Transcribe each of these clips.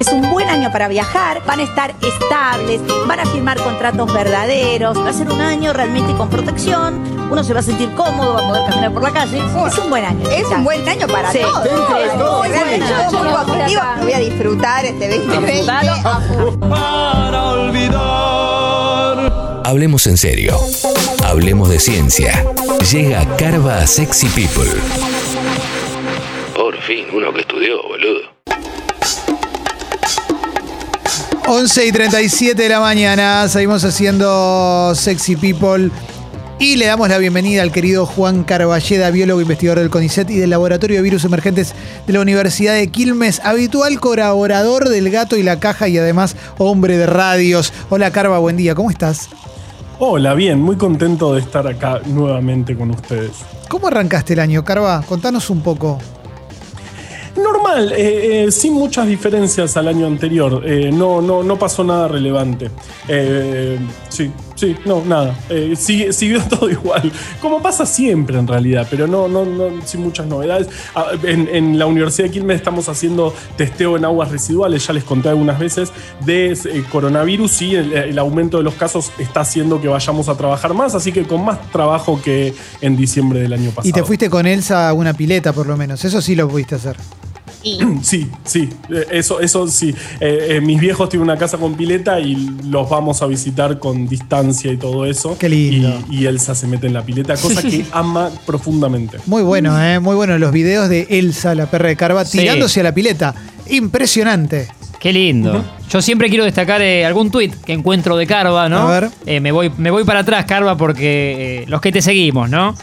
Es un buen año para viajar, van a estar estables, van a firmar contratos verdaderos, va a ser un año realmente con protección, uno se va a sentir cómodo, va a poder caminar por la calle. Es un buen año. Es un buen año para Sí. todos. Sí, muy positiva, voy a disfrutar este 2020. para olvidar. Hablemos en serio. Hablemos de ciencia. Llega Carva a Sexy People. Por fin, uno que estudió, boludo. 11 y 37 de la mañana, seguimos haciendo Sexy People y le damos la bienvenida al querido Juan Carballeda, biólogo investigador del CONICET y del Laboratorio de Virus Emergentes de la Universidad de Quilmes, habitual colaborador del Gato y la Caja y además hombre de radios. Hola Carva, buen día, ¿cómo estás? Hola, bien, muy contento de estar acá nuevamente con ustedes. ¿Cómo arrancaste el año, Carva? Contanos un poco. Normal, eh, eh, sin muchas diferencias al año anterior. Eh, no, no, no pasó nada relevante. Eh, sí, sí, no, nada. Eh, sigue- siguió todo igual. Como pasa siempre en realidad, pero no, no, no sin muchas novedades. Ah, En, en la Universidad de Quilmes estamos haciendo testeo en aguas residuales, ya les conté algunas veces, de eh, coronavirus y el, el aumento de los casos está haciendo que vayamos a trabajar más, así que con más trabajo que en diciembre del año pasado. Y te fuiste con Elsa a una pileta por lo menos, eso sí lo pudiste hacer. Sí, sí, eh, eso, eso sí. Eh, eh, mis viejos tienen una casa con pileta y los vamos a visitar con distancia y todo eso. Qué lindo. Y, y Elsa se mete en la pileta, cosa que ama profundamente. Muy bueno, ¿eh? Muy bueno los videos de Elsa, la perra de Carva, Sí. tirándose a la pileta. Impresionante. Qué lindo. Yo siempre quiero destacar eh, algún tuit que encuentro de Carva, ¿no? A ver. Eh, me, voy, me voy para atrás, Carva, porque eh, los que te seguimos, ¿no?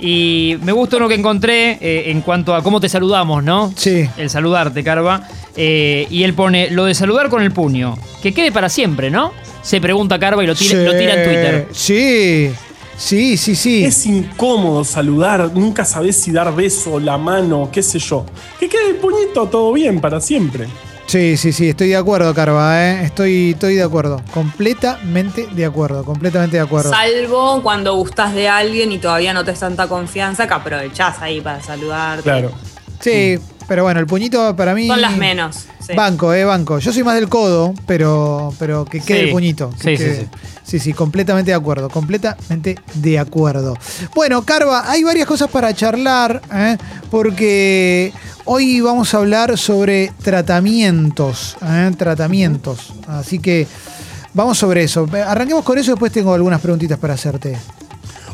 Y me gusta uno que encontré eh, en cuanto a cómo te saludamos, ¿no? Sí. El saludarte, Carva. Eh, y él pone lo de saludar con el puño. Que quede para siempre, ¿no? Se pregunta Carva y lo tira, lo tira en Twitter. Sí, sí, sí, sí. Es incómodo saludar, nunca sabes si dar beso, la mano, qué sé yo. Que quede el puñito todo bien para siempre. Sí, sí, sí, estoy de acuerdo, Carva, ¿eh? Estoy, estoy de acuerdo. Completamente de acuerdo, completamente de acuerdo. Salvo cuando gustas de alguien y todavía no te es tanta confianza que aprovechás ahí para saludarte. Claro. Sí, pero bueno, el puñito para mí. Son las menos. sí. Banco, eh, banco. Yo soy más del codo, pero, pero que quede Sí. el puñito. que Sí, sí, quede. sí. Sí, sí, completamente de acuerdo, completamente de acuerdo. Bueno, Carva, hay varias cosas para charlar, ¿eh? porque hoy vamos a hablar sobre tratamientos, ¿eh? tratamientos. Así que vamos sobre eso. Arranquemos con eso, después tengo algunas preguntitas para hacerte.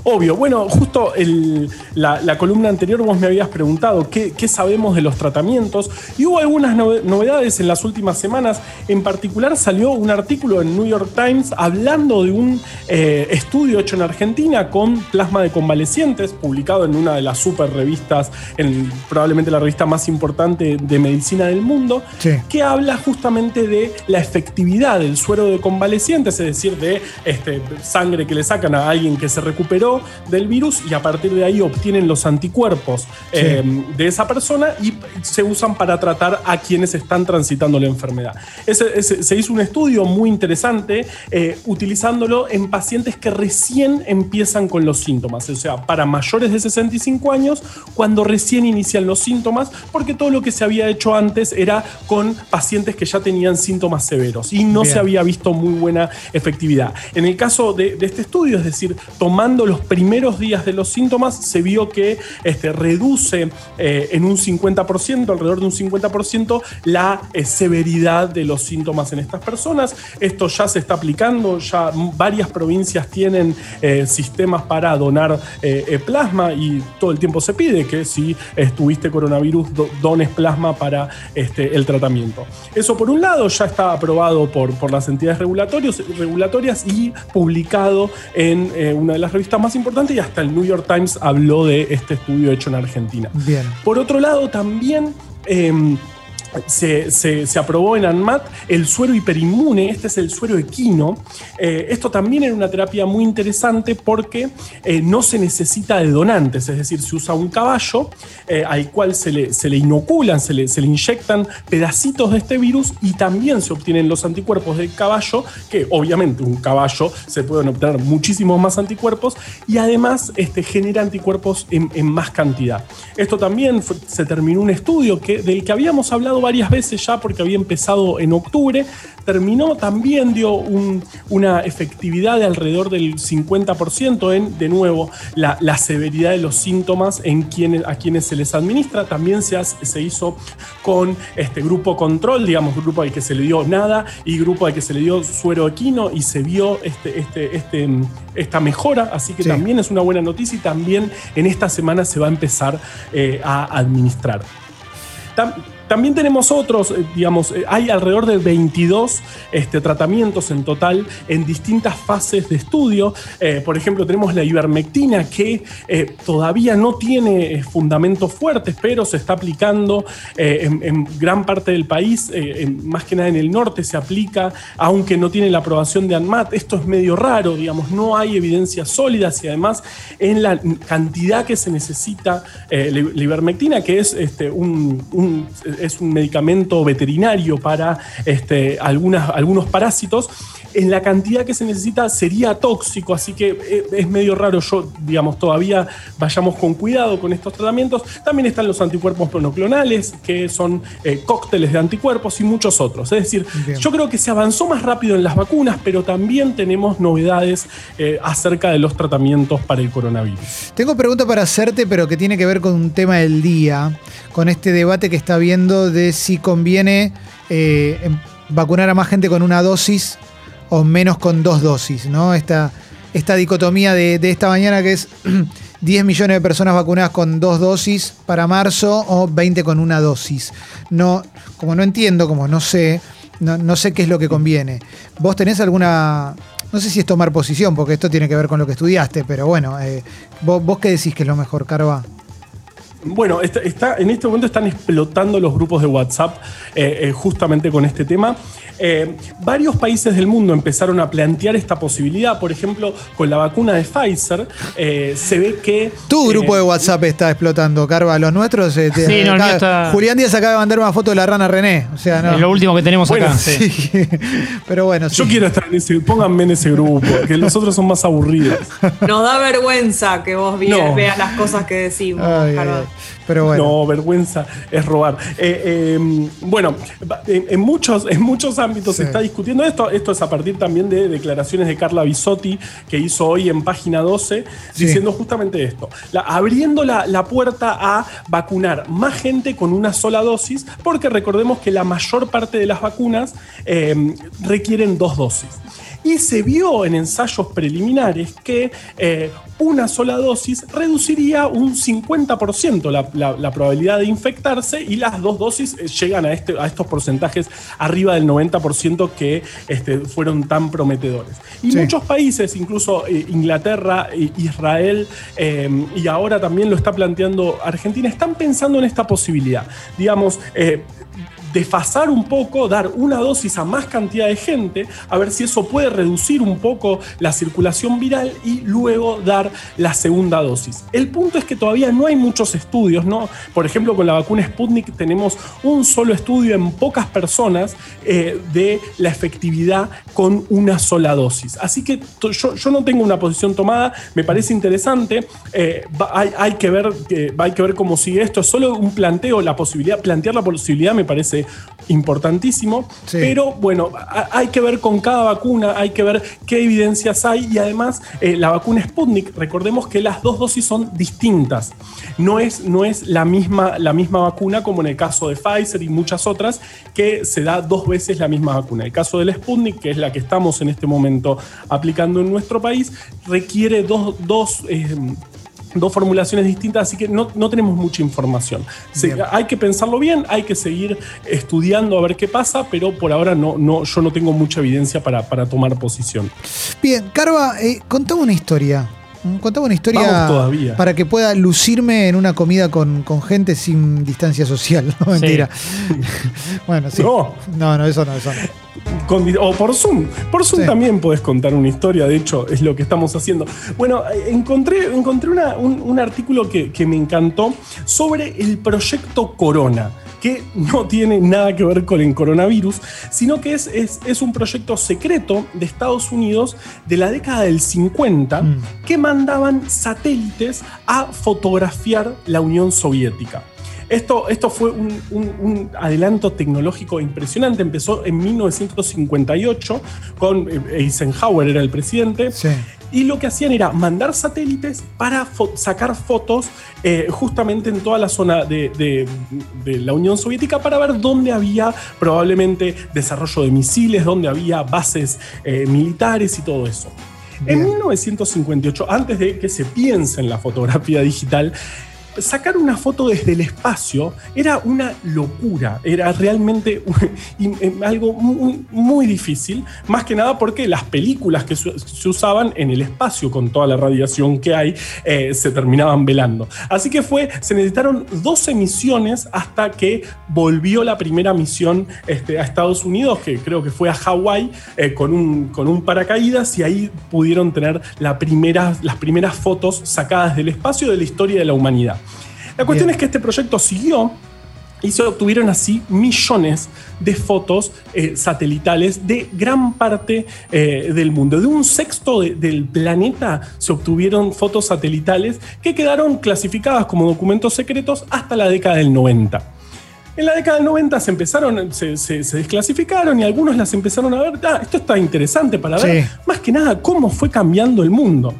Obvio, bueno, justo el- la, la columna anterior vos me habías preguntado qué, qué sabemos de los tratamientos y hubo algunas nove- novedades en las últimas semanas. En particular salió un artículo en New York Times hablando de un eh, estudio hecho en Argentina con plasma de convalecientes, publicado en una de las super revistas, en probablemente la revista más importante de medicina del mundo, Sí. que habla justamente de la efectividad del suero de convalecientes, es decir, de este, sangre que le sacan a alguien que se recuperó del virus y a partir de ahí obtienen los anticuerpos eh, de esa persona y se usan para tratar a quienes están transitando la enfermedad. Ese- ese- se hizo un estudio muy interesante eh, utilizándolo en pacientes que recién empiezan con los síntomas, o sea, para mayores de 65 años, cuando recién inician los síntomas, porque todo lo que se había hecho antes era con pacientes que ya tenían síntomas severos y no Bien. se había visto muy buena efectividad. En el caso de, de este estudio, es decir, tomando los primeros días de los síntomas, se vio que este, reduce eh, en un 50%, alrededor de un 50%, la eh, severidad de los síntomas en estas personas. Esto ya se está aplicando, ya varias provincias tienen eh, sistemas para donar plasma y todo el tiempo se pide que si estuviste coronavirus do- dones plasma para este, el tratamiento. Eso por un lado ya está aprobado por, por las entidades regulatorias y publicado en una de las revistas más importantes y hasta el New York Times habló de este estudio hecho en Argentina. Bien. Por otro lado, también em, se, se- aprobó en ANMAT el suero hiperinmune, este es el suero equino. Eh, esto también era una terapia muy interesante porque eh, no se necesita de donantes, es decir, se usa un caballo eh, al cual se le, se le inoculan, se le, se le inyectan pedacitos de este virus y también se obtienen los anticuerpos del caballo, que obviamente un caballo se pueden obtener muchísimos más anticuerpos y además este, genera anticuerpos en, en más cantidad. Esto también se terminó un estudio que, del que habíamos hablado varias veces ya porque había empezado en octubre, terminó también dio un- una efectividad de alrededor del 50% en, de nuevo, la, la severidad de los síntomas en quienes, a quienes se les administra. También se, hace- se hizo con este grupo control, digamos, grupo al que se le dio nada y grupo al que se le dio suero equino y se vio este, este, este, esta mejora. Así que Sí. también es una buena noticia y también en esta semana se va a empezar eh, a administrar. Tam- también tenemos otros, eh, digamos, eh, hay alrededor de 22 este, tratamientos en total en distintas fases de estudio. Eh, por ejemplo, tenemos la ivermectina que todavía no tiene fundamentos fuertes, pero se está aplicando en, gran parte del país, más que nada en el norte se aplica, aunque no tiene la aprobación de ANMAT. Esto es medio raro, digamos, no hay evidencias sólidas y además en la cantidad que se necesita la ivermectina, que es este, un- es un medicamento veterinario para este, algunas, algunos parásitos, en la cantidad que se necesita sería tóxico, así que eh, es medio raro yo, digamos, todavía vayamos con cuidado con estos tratamientos. También están los anticuerpos monoclonales, que son eh, cócteles de anticuerpos y muchos otros. Es decir, Bien. yo creo que se avanzó más rápido en las vacunas, pero también tenemos novedades eh, acerca de los tratamientos para el coronavirus. Tengo pregunta para hacerte, pero que tiene que ver con un tema del día, con este debate que está de si conviene eh, em- vacunar a más gente con una dosis o menos con dos dosis, ¿no? Esta, esta dicotomía de, de esta mañana que es 10 millones de personas vacunadas con dos dosis para marzo o 20 con una dosis. No, como no entiendo, como no sé, no, no sé qué es lo que conviene. ¿Vos tenés alguna... No sé si es tomar posición, porque esto tiene que ver con lo que estudiaste, pero bueno, eh, ¿vos, vos qué decís que es lo mejor, Carva? Bueno, está, está- en este momento están explotando los grupos de WhatsApp eh, eh, justamente con este tema. Eh, varios países del mundo empezaron a plantear esta posibilidad. Por ejemplo, con la vacuna de Pfizer, eh, se ve que. Tu grupo eh, de WhatsApp está explotando, Carva. Los nuestros. eh, Sí, no, acá- está- Julián Díaz acaba de mandar una foto de la rana René. O sea, no. Es lo último que tenemos Bueno, acá. Sí. Pero bueno, sí. Yo quiero estar en ese, pónganme en ese grupo, que los otros son más aburridos. Nos da vergüenza que vos No. veas las cosas que decimos. Ay, ay, Carva. Ay. Pero bueno. No, vergüenza es robar. Eh, eh, bueno, en, en muchos, en muchos ámbitos Sí. se está discutiendo esto. Esto es a partir también de declaraciones de Carla Bisotti, que hizo hoy en página 12, Sí. diciendo justamente esto. La- abriendo la, la puerta a vacunar más gente con una sola dosis, porque recordemos que la mayor parte de las vacunas eh, requieren dos dosis. Y se vio en ensayos preliminares que eh, una sola dosis reduciría un 50% la, la- la probabilidad de infectarse y las dos dosis eh, llegan a, este, a estos porcentajes arriba del 90% que este, fueron tan prometedores. Y Sí. muchos países, incluso eh, Inglaterra, Israel eh, y ahora también lo está planteando Argentina, están pensando en esta posibilidad. Digamos, desfasar un poco, dar una dosis a más cantidad de gente, a ver si eso puede reducir un poco la circulación viral y luego dar la segunda dosis. El punto es que todavía no hay muchos estudios, ¿no? Por ejemplo, con la vacuna Sputnik tenemos un solo estudio en pocas personas eh, de la efectividad con una sola dosis. Así que yo, no tengo una posición tomada, me parece interesante, eh, hay, que ver, que- hay que ver cómo sigue esto, es solo un planteo, la posibilidad, plantear la posibilidad me parece importantísimo, Sí. pero bueno, hay que ver con cada vacuna, hay que ver qué evidencias hay y además eh, la vacuna Sputnik, recordemos que las dos dosis son distintas, no es, no es la, misma, la misma vacuna como en el caso de Pfizer y muchas otras, que se da dos veces la misma vacuna. El caso del Sputnik, que es la que estamos en este momento aplicando en nuestro país, requiere dos... dos eh, dos formulaciones distintas, así que no, no tenemos mucha información. Hay que pensarlo bien, hay que seguir estudiando a ver qué pasa, pero por ahora no, no, yo no tengo mucha evidencia para, para tomar posición. Bien, Carva, eh, contame una historia. Contame una historia todavía. para que pueda lucirme en una comida con, con gente sin distancia social. No, Sí. mentira. bueno, sí. No. no, no, eso no, eso no. Con o por Zoom. Por Zoom Sí. también podés contar una historia, de hecho, es lo que estamos haciendo. Bueno, eh, encontré, encontré una- un, un artículo que, que me encantó sobre el proyecto Corona que no tiene nada que ver con el coronavirus, sino que es, es, es un proyecto secreto de Estados Unidos de la década del 50 Mm. que mandaban satélites a fotografiar la Unión Soviética. Esto, esto fue un, un- un adelanto tecnológico impresionante. Empezó en 1958 con eh, Eisenhower, era el presidente. Sí. Y lo que hacían era mandar satélites para fo- sacar fotos eh, justamente en toda la zona de, de- de la Unión Soviética para ver dónde había probablemente desarrollo de misiles, dónde había bases eh, militares y todo eso. En Bien. 1958, antes de que se piense en la fotografía digital, sacar una foto desde el espacio era una locura, era realmente y algo muy, muy difícil, más que nada porque las películas que se usaban en el espacio con toda la radiación que hay eh, se terminaban velando. Así que fue, se necesitaron 12 misiones hasta que volvió la primera misión este, a Estados Unidos, que creo que fue a Hawái, eh, con, un, con un paracaídas y ahí pudieron tener las primeras fotos sacadas del espacio de la historia de la humanidad. La cuestión Bien. es que este proyecto siguió y se obtuvieron así millones de fotos eh, satelitales de gran parte eh, del mundo. De un sexto de- del planeta se obtuvieron fotos satelitales que quedaron clasificadas como documentos secretos hasta la década del 90. En la década del 90 se empezaron, se, se- se desclasificaron y algunos las empezaron a ver. "Ah, esto está interesante para ver Sí. más que nada cómo fue cambiando el mundo.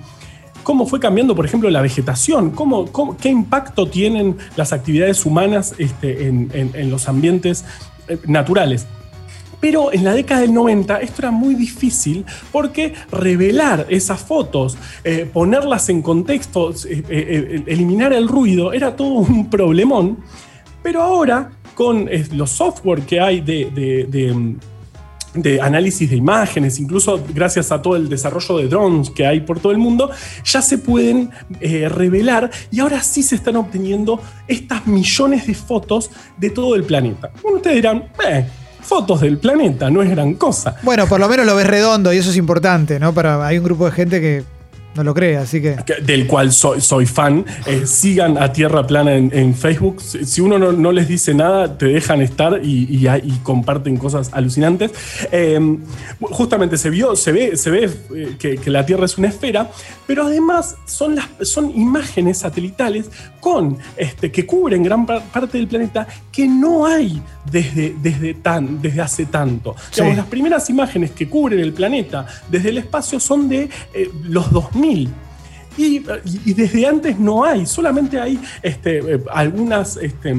Cómo fue cambiando, por ejemplo, la vegetación, cómo, qué impacto tienen las actividades humanas este, en, los ambientes eh, naturales. Pero en la década del 90 esto era muy difícil porque revelar esas fotos, eh, ponerlas en contexto, eh, eliminar el ruido, era todo un problemón. Pero ahora, con los software que hay de, de análisis de imágenes, incluso gracias a todo el desarrollo de drones que hay por todo el mundo, ya se pueden eh, revelar y ahora sí se están obteniendo estas millones de fotos de todo el planeta. Bueno, ustedes dirán, "Eh, fotos del planeta, no es gran cosa. Bueno, por lo menos lo ves redondo y eso es importante, ¿no? Para, hay un grupo de gente que no lo cree, así que. del cual soy, soy fan. Eh, sigan a Tierra Plana en, en Facebook. Si, uno no, no les dice nada, te dejan estar y, y y comparten cosas alucinantes. Eh, justamente se vio, se ve, se ve eh, que, que la Tierra es una esfera, pero además son, las, son imágenes satelitales con, este, que cubren gran par- parte del planeta que no hay desde, desde, tan, desde hace tanto. Sí. Digamos, las primeras imágenes que cubren el planeta desde el espacio son de eh, los 2000. Y, desde antes no hay, solamente hay este, eh, algunas, este,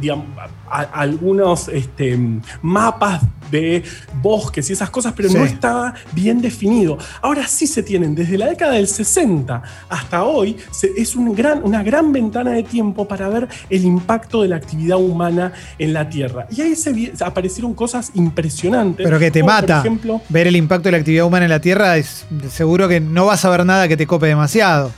digamos, a- algunos este, mapas de bosques y esas cosas, pero Sí. no estaba bien definido. Ahora sí se tienen, desde la década del 60 hasta hoy, se- es un gran, una gran ventana de tiempo para ver el impacto de la actividad humana en la Tierra. Y ahí se aparecieron cosas impresionantes. Pero que te mata. Por ejemplo, Ver el impacto de la actividad humana en la Tierra es seguro que no vas a ver nada que te cope demasiado.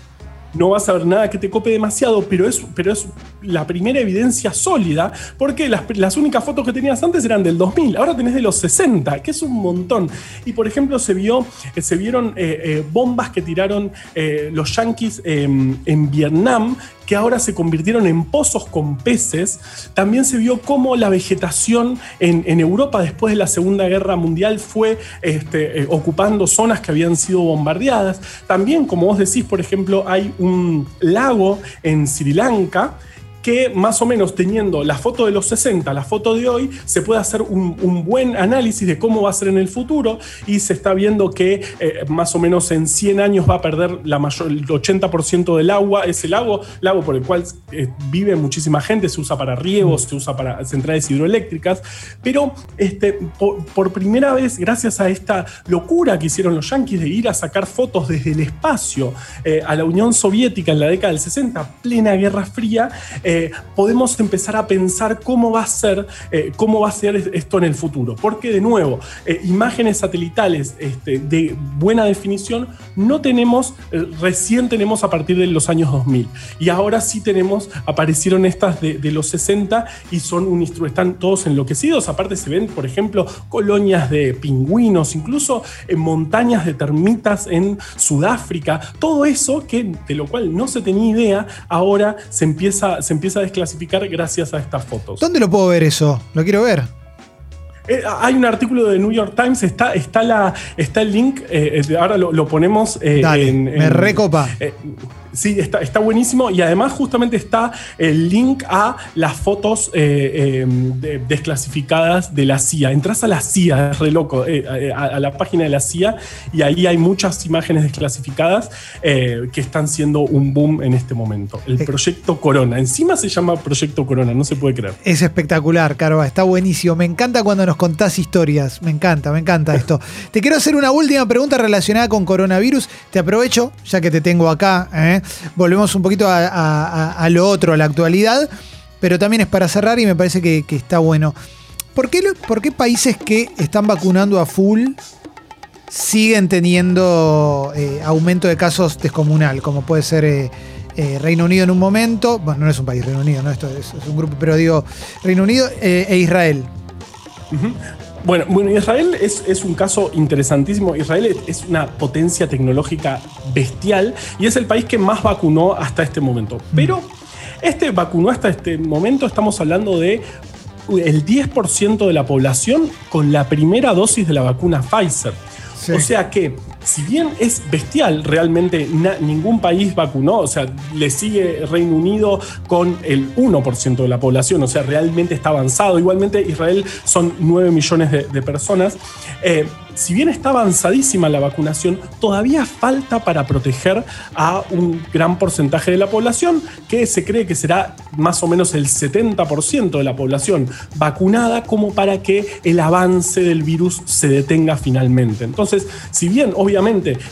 No vas a ver nada que te cope demasiado, pero es, pero es la primera evidencia sólida, porque las, las únicas fotos que tenías antes eran del 2000, ahora tenés de los 60, que es un montón. Y por ejemplo, se, vio, eh, se vieron eh, eh, bombas que tiraron los yanquis em, en Vietnam, que ahora se convirtieron en pozos con peces. También se vio cómo la vegetación en, Europa después de la Segunda Guerra Mundial fue este, eh, ocupando zonas que habían sido bombardeadas. También, como vos decís, por ejemplo, hay un lago en Sri Lanka que más o menos teniendo la foto de los 60, la foto de hoy, se puede hacer un, buen análisis de cómo va a ser en el futuro y se está viendo que eh, más o menos en 100 años va a perder el 80% del agua. Ese lago, lago por el cual eh, vive muchísima gente, se usa para riegos, se usa para centrales hidroeléctricas, pero este, por, primera vez, gracias a esta locura que hicieron los yanquis de ir a sacar fotos desde el espacio eh, a la Unión Soviética en la década del 60, plena Guerra Fría, podemos empezar a pensar cómo va a ser, eh, cómo va a ser esto en el futuro. Porque, de nuevo, eh, imágenes satelitales este, de buena definición no tenemos, eh, recién tenemos a partir de los años 2000. Y ahora sí tenemos, aparecieron estas de, los 60 y son un están todos enloquecidos. Aparte se ven, por ejemplo, colonias de pingüinos, incluso en montañas de termitas en Sudáfrica. Todo eso que, de lo cual no se tenía idea, ahora se empieza, se empieza a desclasificar gracias a estas fotos. ¿Dónde lo puedo ver eso? Lo quiero ver. Eh, hay un artículo de New York Times, está, está, la, está el link, eh, ahora lo, lo ponemos eh, Dale, en, me recopa. Sí, está, está buenísimo y además justamente está el link a las fotos eh, eh, de- desclasificadas de la CIA. Entras a la CIA, es re loco, eh, a, a la página de la CIA y ahí hay muchas imágenes desclasificadas que están siendo un boom en este momento. El proyecto Corona, encima se llama Proyecto Corona, no se puede creer. Es espectacular, Carva, está buenísimo. Me encanta cuando nos contás historias. Me encanta, me encanta esto. Te quiero hacer una última pregunta relacionada con coronavirus. Te aprovecho, ya que te tengo acá. ¿eh? Volvemos un poquito a, lo otro, a la actualidad. Pero también es para cerrar y me parece que, está bueno. ¿Por qué, ¿Por qué países que están vacunando a full siguen teniendo eh, aumento de casos descomunal? Como puede ser eh, eh, Reino Unido en un momento. Bueno, no es un país, Reino Unido, ¿no? Esto es, un grupo, pero digo, Reino Unido eh, e Israel. Bueno, bueno, Israel es, es un caso interesantísimo. Israel es- una potencia tecnológica bestial y es el país que más vacunó hasta este momento. Pero este vacunó hasta este momento, estamos hablando de el 10% de la población con la primera dosis de la vacuna Pfizer. Sí. O sea que, si bien es bestial, realmente na- ningún país vacunó, o sea, le sigue Reino Unido con el 1% de la población, o sea, realmente está avanzado. Igualmente, Israel son 9 millones de, de personas. Eh, si bien está avanzadísima la vacunación, todavía falta para proteger a un gran porcentaje de la población, que se cree que será más o menos el 70% de la población vacunada, como para que el avance del virus se detenga finalmente. Entonces, si bien obviamente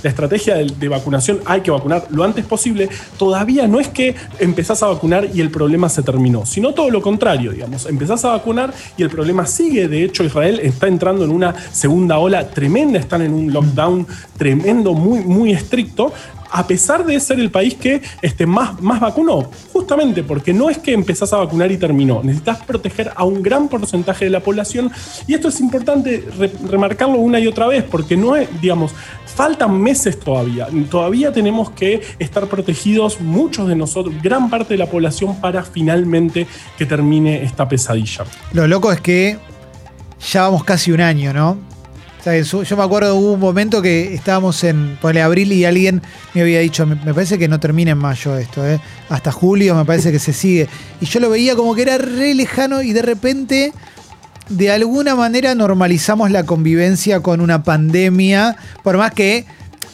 la estrategia de, de vacunación hay que vacunar lo antes posible, todavía no es que empezás a vacunar y el problema se terminó, sino todo lo contrario, digamos, empezás a vacunar y el problema sigue. De hecho, Israel está entrando en una segunda ola tremenda, están en un lockdown tremendo, muy, muy estricto. A pesar de ser el país que este, más, más vacunó, justamente porque no es que empezás a vacunar y terminó, necesitas proteger a un gran porcentaje de la población y esto es importante re- remarcarlo una y otra vez porque no es, digamos, faltan meses todavía, todavía tenemos que estar protegidos muchos de nosotros, gran parte de la población para finalmente que termine esta pesadilla. Lo loco es que ya vamos casi un año, ¿no? Sea, eso- yo me acuerdo hubo un momento que estábamos en ponele, abril y alguien me había dicho, me, parece que no termina en mayo esto, ¿eh? hasta julio me parece que se sigue. Y yo lo veía como que era re lejano y de repente, de alguna manera normalizamos la convivencia con una pandemia, por más que...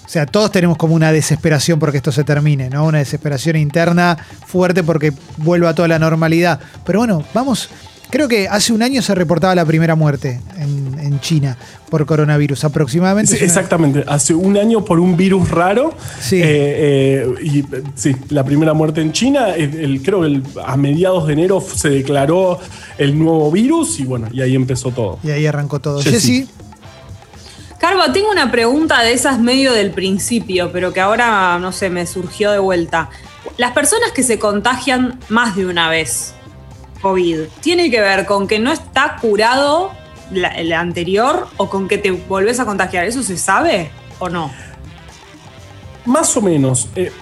O sea, todos tenemos como una desesperación porque esto se termine, ¿no? Una desesperación interna fuerte porque vuelva toda la normalidad. Pero bueno, vamos. Creo que hace un año se reportaba la primera muerte en, en China por coronavirus, aproximadamente. Sí, exactamente, hace un año por un virus raro. Sí. Eh, eh, y sí, la primera muerte en China, el, el- creo que el- a mediados de enero se declaró el nuevo virus y bueno, y ahí empezó todo. Y ahí arrancó todo. Jessy. Jessy, Carva, tengo una pregunta de esas medio del principio, pero que ahora, no sé, me surgió de vuelta. Las personas que se contagian más de una vez COVID, ¿tiene que ver con que no está curado el anterior o con que te volvés a contagiar? ¿Eso se sabe o no? Más o menos. eh,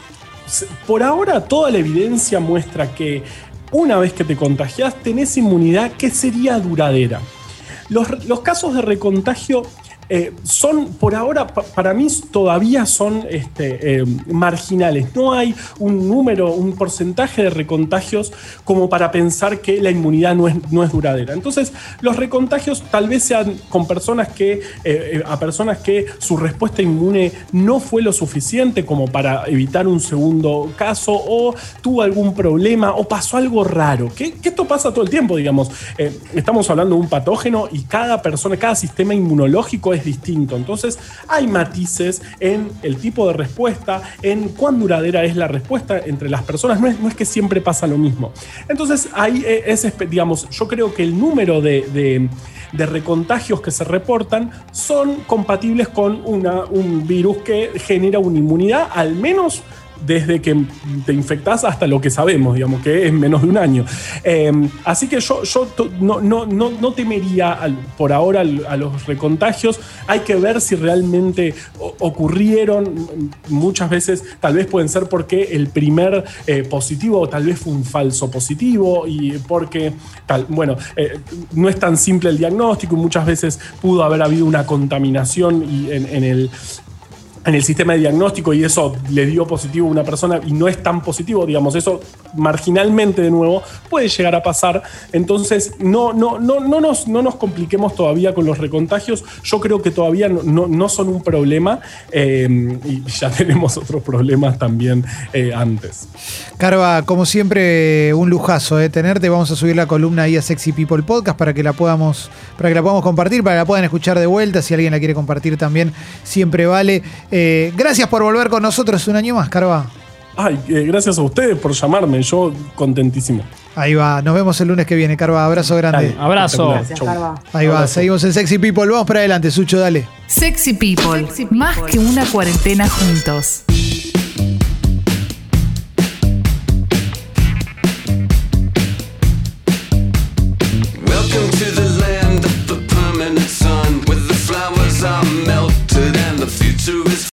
por ahora toda la evidencia muestra que una vez que te contagias tenés inmunidad que sería duradera. Los casos de recontagio eh, son, por ahora, pa- para mí todavía son este, eh, marginales. No hay un número, un porcentaje de recontagios como para pensar que la inmunidad no es, no es duradera. Entonces, los recontagios tal vez sean con personas que, eh, a personas que su respuesta inmune no fue lo suficiente como para evitar un segundo caso o tuvo algún problema o pasó algo raro. Que, esto pasa todo el tiempo, digamos. Estamos hablando de un patógeno y cada persona, cada sistema inmunológico es distinto. Entonces hay matices en el tipo de respuesta, en cuán duradera es la respuesta entre las personas. No es, no es que siempre pasa lo mismo. Entonces ahí eh, es, digamos, yo creo que el número de, de- de recontagios que se reportan son compatibles con una- un virus que genera una inmunidad, al menos desde que te infectás hasta lo que sabemos, digamos, que es menos de un año. Eh, así que yo, yo no, no, no, no temería por ahora a los recontagios. Hay que ver si realmente ocurrieron. Muchas veces tal vez pueden ser porque el primer eh, positivo tal vez fue un falso positivo y porque, bueno, eh, no es tan simple el diagnóstico muchas veces pudo haber habido una contaminación y en el en el sistema de diagnóstico y eso le dio positivo a una persona y no es tan positivo, digamos, eso marginalmente de nuevo puede llegar a pasar. Entonces, no, no, no, no, nos, no nos compliquemos todavía con los recontagios. Yo creo que todavía no, no- no son un problema eh, y ya tenemos otros problemas también eh, antes. Carva, como siempre, un lujazo eh, tenerte. Vamos a subir la columna ahí a Sexy People Podcast para que la podamos, para que la podamos compartir, para que la puedan escuchar de vuelta. Si alguien la quiere compartir también, siempre vale. Gracias por volver con nosotros un año más, Carva. Ay, eh, gracias a ustedes por llamarme, yo contentísimo. Ahí va, nos vemos el lunes que viene, Carva. Abrazo grande. Dale, Abrazo. Gracias, Chau. Carva. Ahí va, seguimos en Sexy People. Vamos para adelante, Sucho, dale. Sexy People, más que una cuarentena juntos.